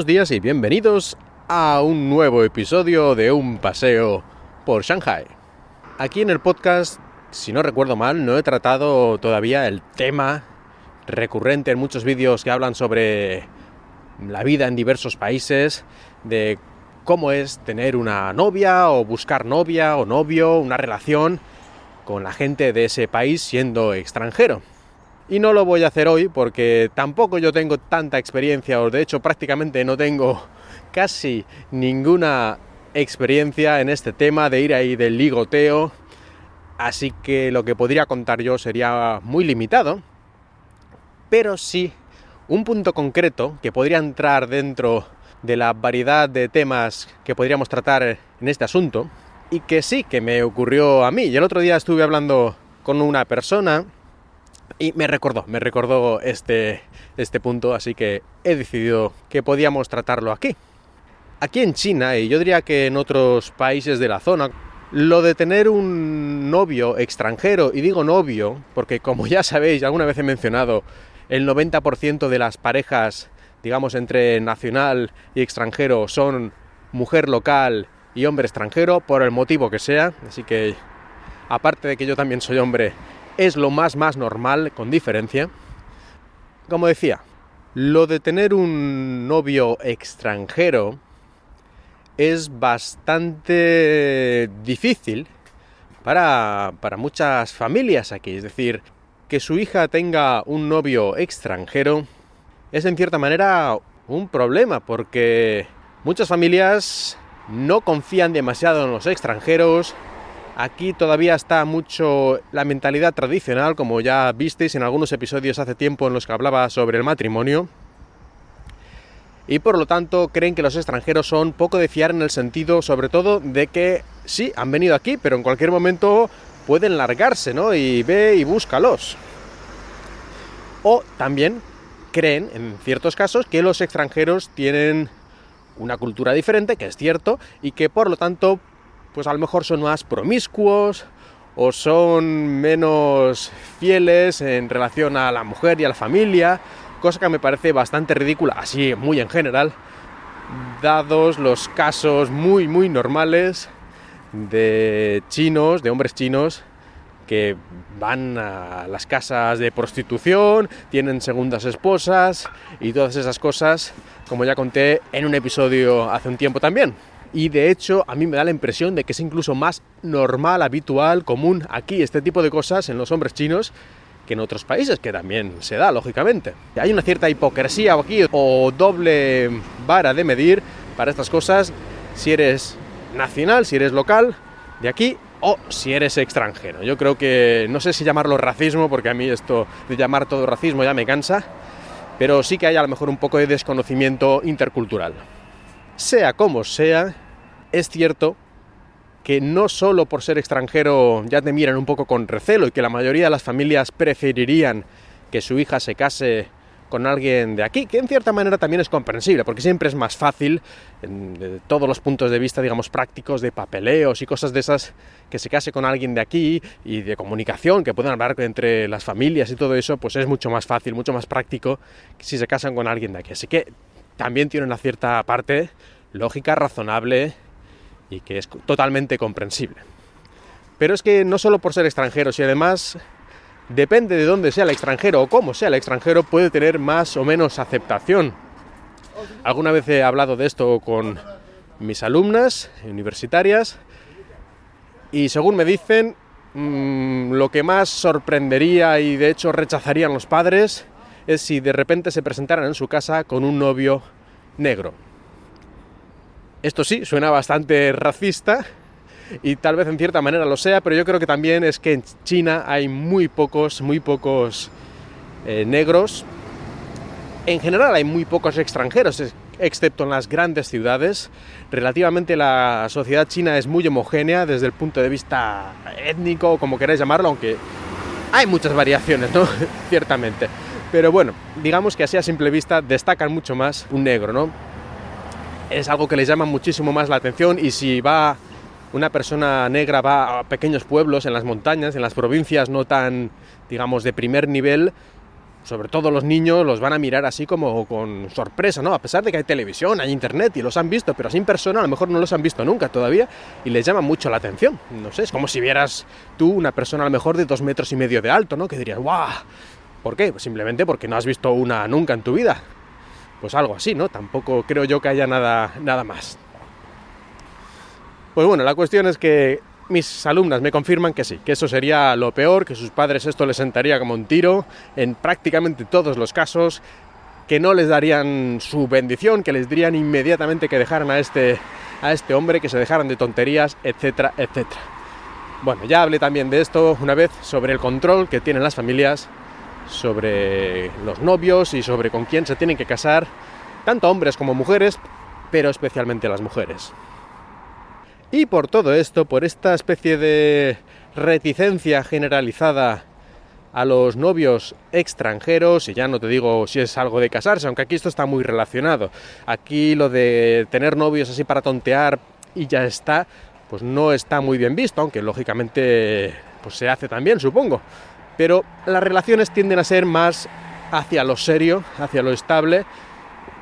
Buenos días y bienvenidos a un nuevo episodio de Un paseo por Shanghai. Aquí en el podcast, si no recuerdo mal, no he tratado todavía el tema recurrente en muchos vídeos que hablan sobre la vida en diversos países, de cómo es tener una novia o buscar novia o novio, una relación con la gente de ese país siendo extranjero. Y no lo voy a hacer hoy porque tampoco yo tengo tanta experiencia, o de hecho prácticamente no tengo casi ninguna experiencia en este tema de ir ahí del ligoteo. Así que lo que podría contar yo sería muy limitado. Pero sí un punto concreto que podría entrar dentro de la variedad de temas que podríamos tratar en este asunto y que sí que me ocurrió a mí. Y el otro día estuve hablando con una persona y me recordó, me recordó este, este punto, así que he decidido que podíamos tratarlo aquí. Aquí en China, y yo diría que en otros países de la zona, lo de tener un novio extranjero, y digo novio, porque como ya sabéis, alguna vez he mencionado, el 90% de las parejas, digamos, entre nacional y extranjero son mujer local y hombre extranjero, por el motivo que sea, así que aparte de que yo también soy hombre, es lo más más normal, con diferencia. Como decía, lo de tener un novio extranjero es bastante difícil para, para muchas familias aquí. Es decir, que su hija tenga un novio extranjero es en cierta manera un problema porque muchas familias no confían demasiado en los extranjeros, Aquí todavía está mucho la mentalidad tradicional, como ya visteis en algunos episodios hace tiempo en los que hablaba sobre el matrimonio. Y por lo tanto creen que los extranjeros son poco de fiar en el sentido, sobre todo, de que sí, han venido aquí, pero en cualquier momento pueden largarse, ¿no? Y ve y búscalos. O también creen, en ciertos casos, que los extranjeros tienen una cultura diferente, que es cierto, y que por lo tanto pues a lo mejor son más promiscuos o son menos fieles en relación a la mujer y a la familia, cosa que me parece bastante ridícula, así muy en general, dados los casos muy muy normales de chinos, de hombres chinos que van a las casas de prostitución, tienen segundas esposas y todas esas cosas, como ya conté en un episodio hace un tiempo también y de hecho a mí me da la impresión de que es incluso más normal, habitual, común aquí este tipo de cosas en los hombres chinos que en otros países, que también se da, lógicamente. Hay una cierta hipocresía aquí o doble vara de medir para estas cosas si eres nacional, si eres local de aquí o si eres extranjero. Yo creo que no sé si llamarlo racismo, porque a mí esto de llamar todo racismo ya me cansa, pero sí que hay a lo mejor un poco de desconocimiento intercultural. Sea como sea, es cierto que no solo por ser extranjero ya te miran un poco con recelo y que la mayoría de las familias preferirían que su hija se case con alguien de aquí, que en cierta manera también es comprensible, porque siempre es más fácil, de todos los puntos de vista, digamos, prácticos, de papeleos y cosas de esas, que se case con alguien de aquí y de comunicación, que puedan hablar entre las familias y todo eso, pues es mucho más fácil, mucho más práctico si se casan con alguien de aquí. Así que también tiene una cierta parte lógica, razonable y que es totalmente comprensible. Pero es que no solo por ser extranjeros y además depende de dónde sea el extranjero o cómo sea el extranjero puede tener más o menos aceptación. Alguna vez he hablado de esto con mis alumnas universitarias y según me dicen mm, lo que más sorprendería y de hecho rechazarían los padres es si de repente se presentaran en su casa con un novio negro. Esto sí, suena bastante racista y tal vez en cierta manera lo sea, pero yo creo que también es que en China hay muy pocos, muy pocos eh, negros. En general hay muy pocos extranjeros, excepto en las grandes ciudades. Relativamente la sociedad china es muy homogénea desde el punto de vista étnico, como queráis llamarlo, aunque hay muchas variaciones, ¿no? Ciertamente. Pero bueno, digamos que así a simple vista destacan mucho más un negro, ¿no? Es algo que les llama muchísimo más la atención y si va una persona negra va a pequeños pueblos, en las montañas, en las provincias no tan, digamos, de primer nivel, sobre todo los niños, los van a mirar así como con sorpresa, ¿no? A pesar de que hay televisión, hay internet y los han visto, pero en persona a lo mejor no los han visto nunca todavía y les llama mucho la atención. No sé, es como si vieras tú una persona a lo mejor de dos metros y medio de alto, ¿no? Que dirías, ¡guau! ¿Por qué? Pues simplemente porque no has visto una nunca en tu vida. Pues algo así, ¿no? Tampoco creo yo que haya nada, nada más. Pues bueno, la cuestión es que mis alumnas me confirman que sí, que eso sería lo peor, que sus padres esto les sentaría como un tiro en prácticamente todos los casos, que no les darían su bendición, que les dirían inmediatamente que dejaran a este, a este hombre, que se dejaran de tonterías, etcétera, etcétera. Bueno, ya hablé también de esto una vez sobre el control que tienen las familias sobre los novios y sobre con quién se tienen que casar, tanto hombres como mujeres, pero especialmente las mujeres. Y por todo esto, por esta especie de reticencia generalizada a los novios extranjeros, y ya no te digo si es algo de casarse, aunque aquí esto está muy relacionado. Aquí lo de tener novios así para tontear y ya está, pues no está muy bien visto, aunque lógicamente pues se hace también, supongo. Pero las relaciones tienden a ser más hacia lo serio, hacia lo estable,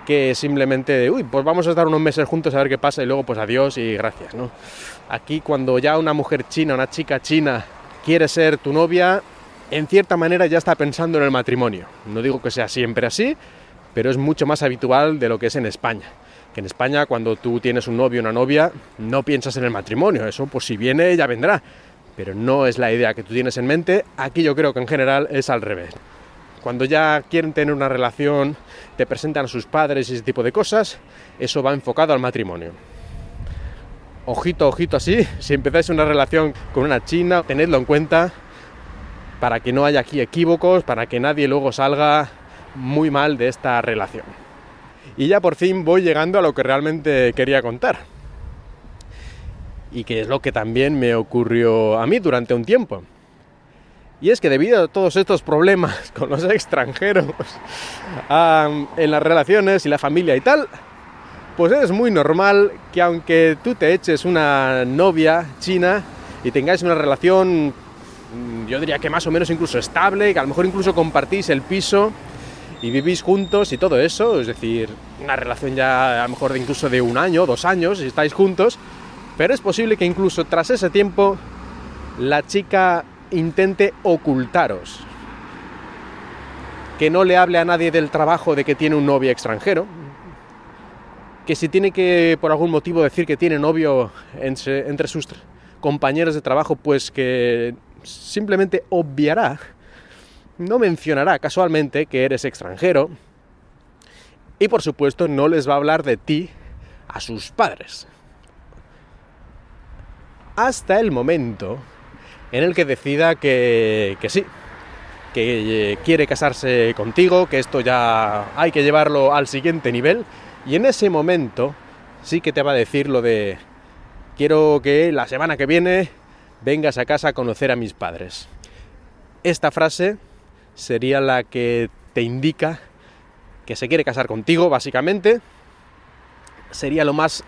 que simplemente, uy, pues vamos a estar unos meses juntos a ver qué pasa y luego pues adiós y gracias, ¿no? Aquí cuando ya una mujer china, una chica china quiere ser tu novia, en cierta manera ya está pensando en el matrimonio. No digo que sea siempre así, pero es mucho más habitual de lo que es en España. Que en España cuando tú tienes un novio o una novia, no piensas en el matrimonio, eso pues si viene ya vendrá, pero no es la idea que tú tienes en mente, aquí yo creo que en general es al revés. Cuando ya quieren tener una relación, te presentan a sus padres y ese tipo de cosas, eso va enfocado al matrimonio. Ojito, ojito así, si empezáis una relación con una china, tenedlo en cuenta para que no haya aquí equívocos, para que nadie luego salga muy mal de esta relación. Y ya por fin voy llegando a lo que realmente quería contar. Y que es lo que también me ocurrió a mí durante un tiempo. Y es que debido a todos estos problemas con los extranjeros en las relaciones y la familia y tal, pues es muy normal que aunque tú te eches una novia china y tengáis una relación, mm, yo diría que más o menos incluso estable, que a lo mejor incluso compartís el piso y vivís juntos y todo eso, es decir, una relación ya a lo mejor incluso de un año, dos años, si estáis juntos, pero es posible que incluso tras ese tiempo la chica intente ocultaros. Que no le hable a nadie del trabajo de que tiene un novio extranjero. Que si tiene que, por algún motivo, decir que tiene novio entre, entre sus compañeros de trabajo, pues que simplemente obviará, no mencionará casualmente que eres extranjero. Y por supuesto no les va a hablar de ti a sus padres. Hasta el momento en el que decida que, sí, que eh, quiere casarse contigo, que esto ya hay que llevarlo al siguiente nivel, y en ese momento sí que te va a decir lo de quiero que la semana que viene vengas a casa a conocer a mis padres. Esta frase sería la que te indica que se quiere casar contigo, básicamente. Sería lo más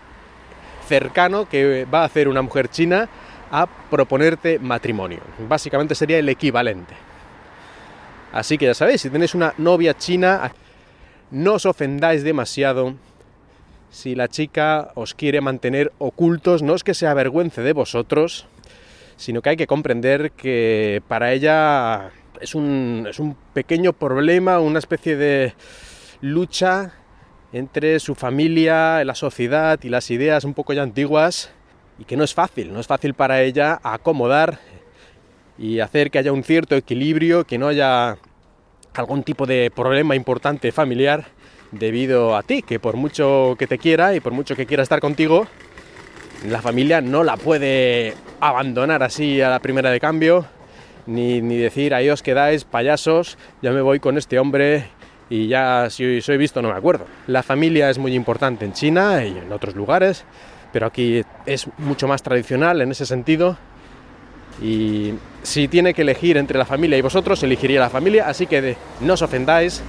cercano que va a hacer una mujer china a proponerte matrimonio. Básicamente sería el equivalente. Así que ya sabéis, si tenéis una novia china, no os ofendáis demasiado si la chica os quiere mantener ocultos, no es que se avergüence de vosotros, sino que hay que comprender que para ella es un, es un pequeño problema, una especie de lucha entre su familia, la sociedad y las ideas un poco ya antiguas y que no es fácil, no es fácil para ella acomodar y hacer que haya un cierto equilibrio, que no haya algún tipo de problema importante familiar debido a ti, que por mucho que te quiera y por mucho que quiera estar contigo, la familia no la puede abandonar así a la primera de cambio, ni, ni decir ahí os quedáis payasos, ya me voy con este hombre y ya si soy visto no me acuerdo. La familia es muy importante en China y en otros lugares, pero aquí es mucho más tradicional en ese sentido. Y si tiene que elegir entre la familia y vosotros, elegiría la familia, así que no os ofendáis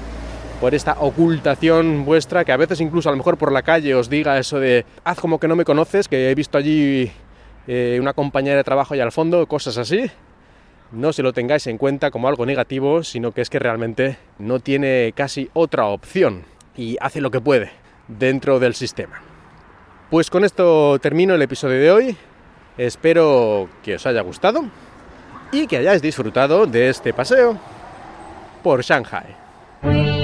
por esta ocultación vuestra, que a veces incluso a lo mejor por la calle os diga eso de haz como que no me conoces, que he visto allí eh, una compañera de trabajo allá al fondo, cosas así. No se lo tengáis en cuenta como algo negativo, sino que es que realmente no tiene casi otra opción y hace lo que puede dentro del sistema. Pues con esto termino el episodio de hoy. Espero que os haya gustado y que hayáis disfrutado de este paseo por Shanghai.